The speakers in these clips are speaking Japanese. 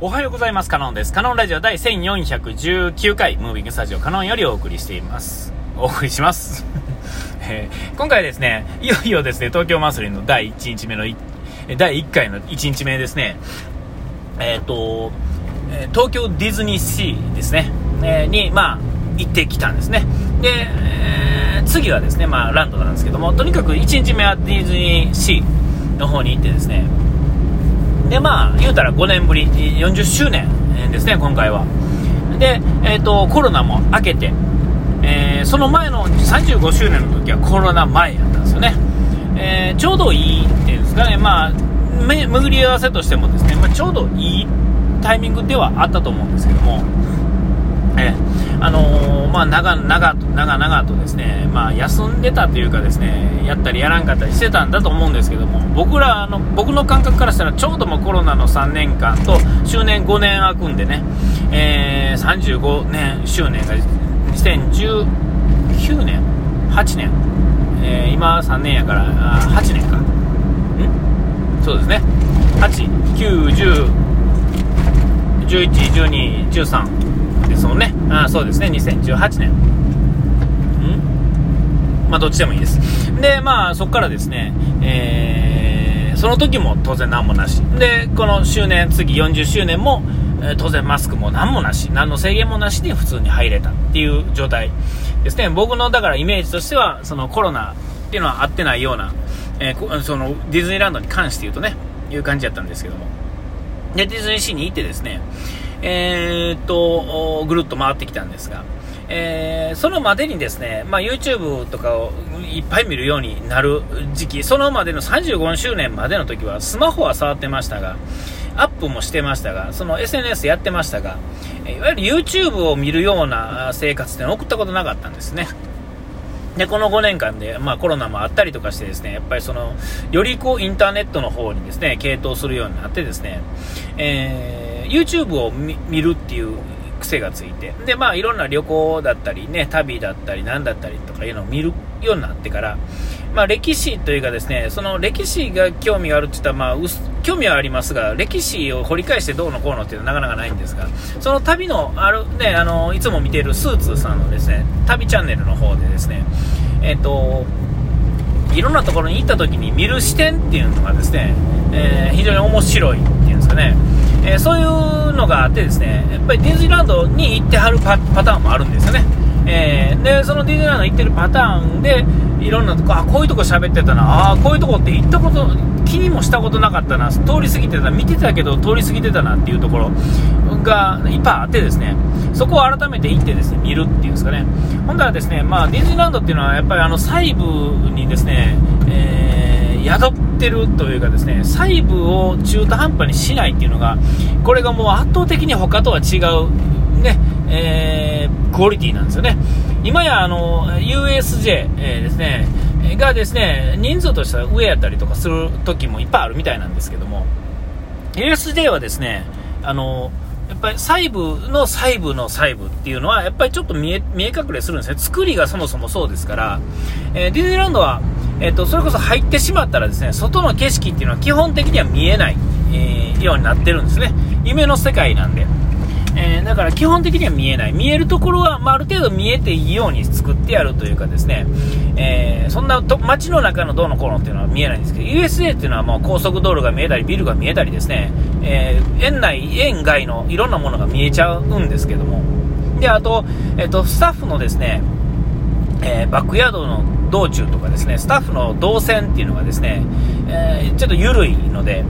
おはようございます。カノンです。カノンラジオ第1419回、ムービングスタジオカノンよりお送りしています。お送りします。えー、今回ですね、いよいよですね、東京祭りの第1日目の、第1回の1日目ですね、えっ、ー、と、東京ディズニーシーですね、えー、に、まあ、行ってきたんですね。で、えー、次はですね、まあ、ランドなんですけども、とにかく1日目はディズニーシーの方に行ってですね、で、まあ、言うたら5年ぶり、40周年ですね、今回は。で、えっ、ー、と、コロナも明けて、えー、その前の35周年の時はコロナ前やったんですよね。えー、ちょうどいいっていうんですかね、まあ、巡り合わせとしてもですね、まあ、ちょうどいいタイミングではあったと思うんですけども、えあのー、まあ、長々と、長々とですね、まあ、休んでたというかですね、やったりやらんかったりしてたんだと思うんですけども、僕らの、僕の感覚からしたらちょうどもコロナの3年間と周年5年空くんでね、えー、35年周年が2019年、8年、えー、今3年やから、8年か。ん？そうですね。8、9、10、11、12、13、ですもんね。あそうですね、2018年。ん？まあ、どっちでもいいです。で、まあ、そこからですね、えー、その時も当然何もなし。で、この周年、次40周年も、え、当然マスクも何もなし、何の制限もなしで普通に入れたっていう状態ですね。僕の、だからイメージとしては、そのコロナっていうのは合ってないような、えー、そのディズニーランドに関して言うとね、いう感じだったんですけども。で、ディズニーシーに行ってですね、えー、っと、ぐるっと回ってきたんですが、えー、そのまでにですね、まあ、YouTube とかをいっぱい見るようになる時期、そのまでの35周年までの時は、スマホは触ってましたが、アップもしてましたが、その SNS やってましたが、いわゆる YouTube を見るような生活って送ったことなかったんですね。で、この5年間で、まあコロナもあったりとかしてですね、やっぱりその、よりこうインターネットの方にですね、傾倒するようになってですね、えー YouTube を見るっていう癖がついて、で、まあ、いろんな旅行だったりね、旅だったり、なんだったりとかいうのを見るようになってから、まあ、歴史というかですね、その歴史が興味があるって言ったら、まあ、興味はありますが、歴史を掘り返してどうのこうのっていうのはなかなかないんですが、その旅の、ある、ね、あの、いつも見ているスーツさんのですね、旅チャンネルの方でですね、えっ、と、いろんなところに行った時に見る視点っていうのがですね、えー、非常に面白いっていうんですかね、えー、そういうのがあってですね、やっぱりディズニーランドに行ってはるパターンもあるんですよね。えー、で、そのディズニーランド行ってるパターンで、いろんなとこ、あ、こういうとこ喋ってたな、あこういうとこって行ったこと、気にもしたことなかったな、通り過ぎてた、見てたけど通り過ぎてたなっていうところがいっぱいあってですね、そこを改めて行ってですね、見るっていうんですかね。ほんだらですね、まあディズニーランドっていうのはやっぱりあの細部にですね、えー、宿ってるというかですね、細部を中途半端にしないっていうのが、これがもう圧倒的に他とは違う、ね、えー、クオリティなんですよね。今やあの USJ、えー、ですね、がですね、人数としては上やったりとかする時もいっぱいあるみたいなんですけども、USJ はですね、あの、やっぱり細部の細部の細部っていうのは、やっぱりちょっと見え見え隠れするんですね。作りがそもそもそうですから、えー、ディズニーランドは、えっ、ー、と、それこそ入ってしまったらですね、外の景色っていうのは基本的には見えない、えー、ようになってるんですね。夢の世界なんで。え、だから基本的には見えない。見えるところは、まあ、ある程度見えていいように作ってやるというかですね、えー、そんなと街の中のどうのこうのっていうのは見えないんですけど、USA っていうのはもう高速道路が見えたり、ビルが見えたりですね、えー、園内、園外のいろんなものが見えちゃうんですけども、で、あと、えっ、と、スタッフのですね、えバックヤードの道中とかですね、スタッフの動線っていうのがですね、えちょっと緩いので、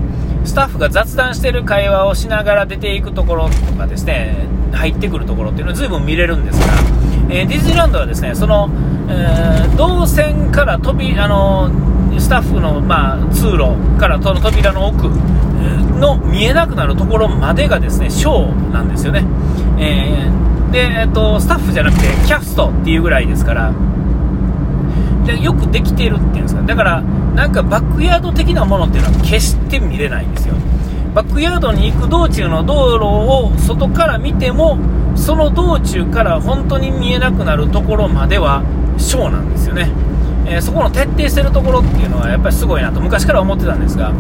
スタッフが雑談してる会話をしながら出ていくところとかですね、入ってくるところっていうのは随分見れるんですが、えー、ディズニーランドはですね、その、えー、動線から飛び、あのスタッフの、まあ、通路からその扉の奥の見えなくなるところまでがですね、ショーなんですよね。えー、で、えっと、スタッフじゃなくてキャストっていうぐらいですから、でよくできているっていうんですか。だからなんかバックヤード的なものっていうのは決して見れないんですよ。バックヤードに行く道中の道路を外から見てもその道中から本当に見えなくなるところまではショーなんですよね、えー、そこの徹底してるところっていうのはやっぱりすごいなと昔から思ってたんですが、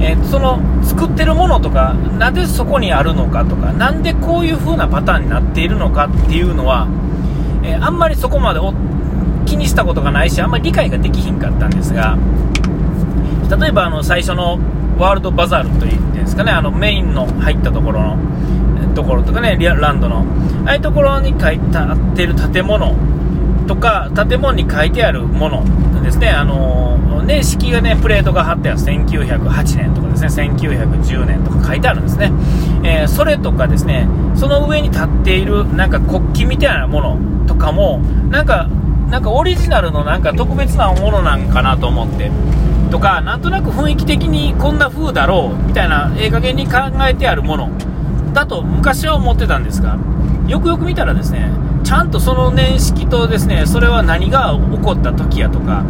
えー、その作ってるものとかなぜそこにあるのかとかなんでこういう風なパターンになっているのかっていうのは、えー、あんまりそこまで気にしたことがないしあんまり理解ができひんかったんですが例えばあの最初のワールドバザールというんですかねあのメインの入ったところのところとかねランドのああいうところに書いてあってる建物とか建物に書いてあるものですね、あの年式がね、プレートが貼ってある1908年とかですね、1910年とか書いてあるんですね。えー、それとかですね、その上に立っているなんか国旗みたいなものとかも、なんか、なんかオリジナルのなんか特別なものなんかなと思って、とか、なんとなく雰囲気的にこんな風だろうみたいな、ええ加減に考えてあるものだと昔は思ってたんですが、よくよく見たらですね、ちゃんとその年式とですねそれは何が起こった時やとか。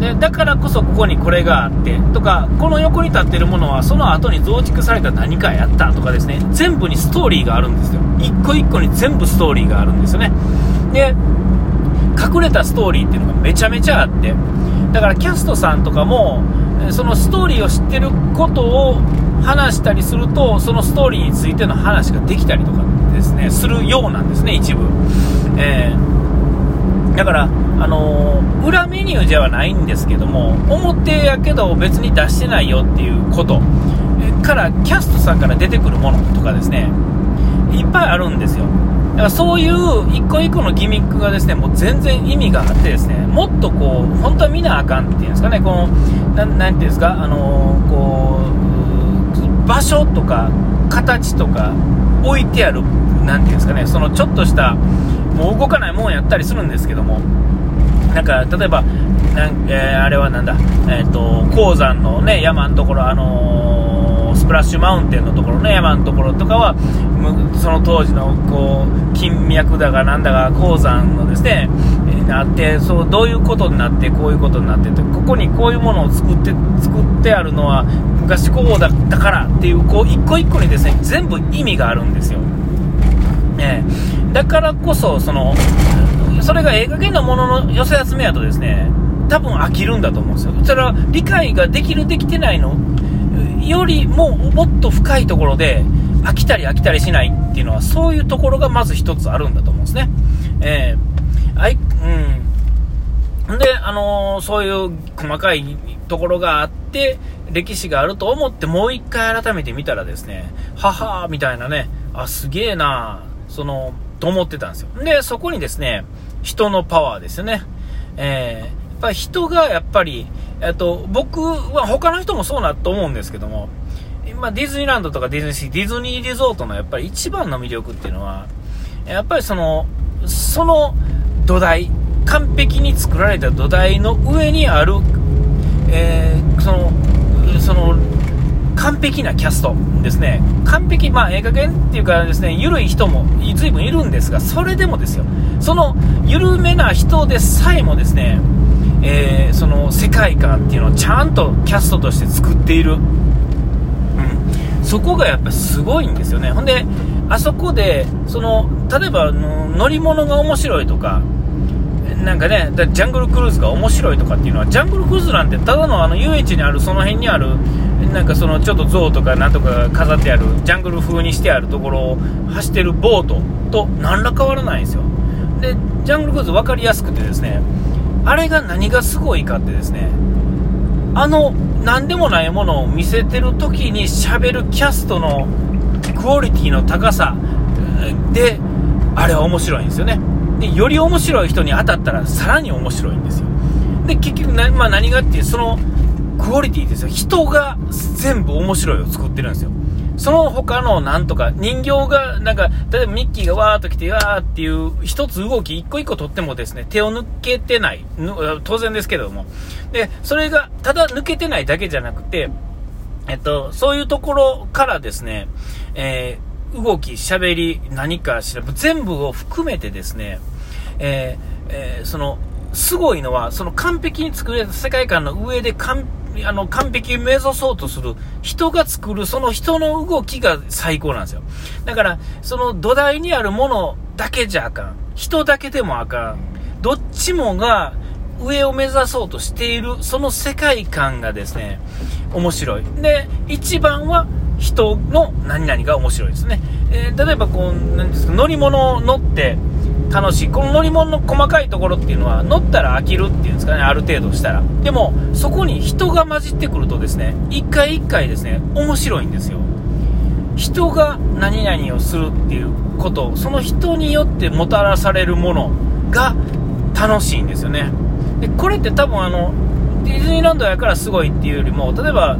でだからこそここにこれがあってとかこの横に立ってるものはその後に増築された何かやったとかですね。全部にストーリーがあるんですよ。一個一個に全部ストーリーがあるんですよね。で隠れたストーリーっていうのがめちゃめちゃあって。だからキャストさんとかもそのストーリーを知ってることを話したりするとそのストーリーについての話ができたりとかですねするようなんですね一部えー、だから、あのー、裏メニューではないんですけども、表やけど別に出してないよっていうことから、キャストさんから出てくるものとかですね、いっぱいあるんですよ。だからそういう一個一個のギミックがですね、もう全然意味があってですね、もっとこう、本当は見なあかんっていうんですかね、この、ななんていうんですか、あのー、こう、場所とか、形とか、置いてある、なんていうんですかね、そのちょっとした、もう動かないもんやったりするんですけども、なんか、例えば、なんえー、あれはなんだ、え、ー、と、鉱山のね、山のところ、あのー、スプラッシュマウンテンのところね、山のところとかは、その当時の、こう、金脈だがなんだが、鉱山のですね、なって、そう、どういうことになって、こういうことになっててここにこういうものを作って、作ってあるのは、昔こうだったからっていう、こう、一個一個にですね、全部意味があるんですよ。えー、だからこそ、その、それがええ加減なものの寄せ集めやとですね、多分飽きるんだと思うんですよ。それは理解ができる、できてないのよりももっと深いところで飽きたり飽きたりしないっていうのはそういうところがまず一つあるんだと思うんですね。えー、あい、うん。で、あのー、そういう細かいところがあって、歴史があると思ってもう一回改めて見たらですね、ははーみたいなね、あ、すげえなその、と思ってたんですよ。で、そこにですね、人のパワーですよね。えー、やっぱり人がやっぱり、えっと、僕は他の人もそうなと思うんですけども、今ディズニーランドとかディズニーシー、ディズニーリゾートのやっぱり一番の魅力っていうのは、やっぱりその、その土台、完璧に作られた土台の上にある、えー、その、その、完璧なキャストですね、完璧、まあ、ええ加減っていうかですね、緩い人も随分いるんですが、それでもですよ、その緩めな人でさえもですね、えー、その世界観っていうのをちゃんとキャストとして作っている、うん、そこがやっぱすごいんですよね。ほんで、あそこで、その、例えば乗り物が面白いとか、なんかね、ジャングルクルーズが面白いとかっていうのは、ジャングルクルーズなんてただのあの遊園地にある、その辺にある、なんかそのちょっと象とかなんとか飾ってある、ジャングル風にしてあるところを走ってるボートと何ら変わらないんですよ。で、ジャングルクルーズ分かりやすくてですね、あれが何がすごいかってですね、あの、何でもないものを見せてる時に喋るキャストのクオリティの高さで、あれは面白いんですよね。で、より面白い人に当たったらさらに面白いんですよ。で、結局な、まあ、何がっていう、その、クオリティですよ。人が全部面白いを作ってるんですよ。その他のなんとか、人形が、なんか、例えばミッキーがわーっと来て、わーっていう一つ動き、一個一個取ってもですね、手を抜けてない。当然ですけども。で、それが、ただ抜けてないだけじゃなくて、えっと、そういうところからですね、えー、動き、喋り、何かしら、全部を含めてですね、えー、えー、その、すごいのは、その完璧に作れた世界観の上で完あの完璧を目指そうとする人が作るその人の動きが最高なんですよ。だから、その土台にあるものだけじゃあかん。人だけでもあかん。どっちもが上を目指そうとしている、その世界観がですね、面白い。で、一番は人の何々が面白いですね。えー、例えばこう、なんですか、乗り物乗って楽しい。この乗り物の細かいところっていうのは、乗ったら飽きるっていうんですかね、ある程度したら。でも、そこに人が混じってくるとですね、一回一回ですね、面白いんですよ。人が何々をするっていうこと、その人によってもたらされるものが楽しいんですよね。で、これって多分あの、ディズニーランドやからすごいっていうよりも、例えば、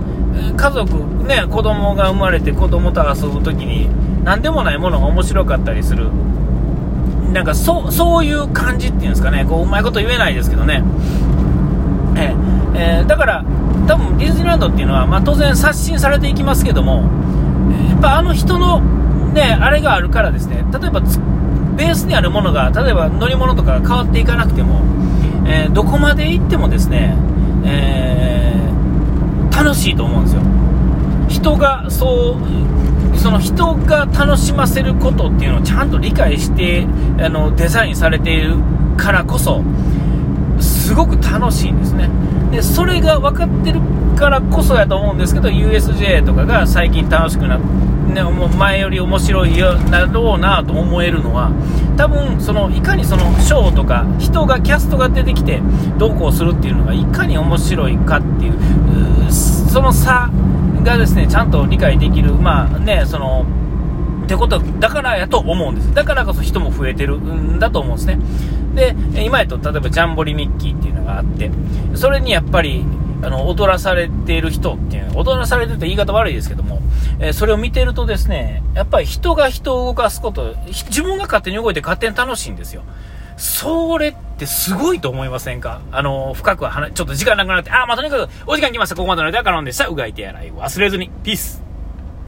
家族、ね、子供が生まれて子供と遊ぶ時に、何でもないものが面白かったりする。なんかそそういう感じっていうんですかね、こううまいこと言えないですけどね。ええー、だから、多分ディズニーランドっていうのは、まあ、当然刷新されていきますけども、やっぱあの人の、ね、あれがあるからですね、例えばベースにあるものが、例えば乗り物とかが変わっていかなくても、えー、どこまで行ってもですね、えー、楽しいと思うんですよ。人がそうその人が楽しませることっていうのをちゃんと理解してあのデザインされているからこそすごく楽しいんですね。でそれが分かってるからこそやと思うんですけど USJ とかが最近楽しくなって、ね、もう前より面白いよだろうなと思えるのは多分そのいかにそのショーとか人がキャストが出てきてどうこうするっていうのがいかに面白いかっていうその差がですねちゃんと理解できるまあねそのってことだからやと思うんです。だからこそ人も増えてるんだと思うんですね。で、今やと例えばジャンボリミッキーっていうのがあって、それにやっぱり、あの、踊らされている人っていうのは、踊らされてるって言い方悪いですけども、えー、それを見てるとですね、やっぱり人が人を動かすこと、自分が勝手に動いて勝手に楽しいんですよ。それっってすごいと思いませんか？あの、深くは話、ちょっと時間なくなって、あ、まあ、とにかく、お時間来ました。ここまでの間から飲んでした。うがいて洗い忘れずに。ピース。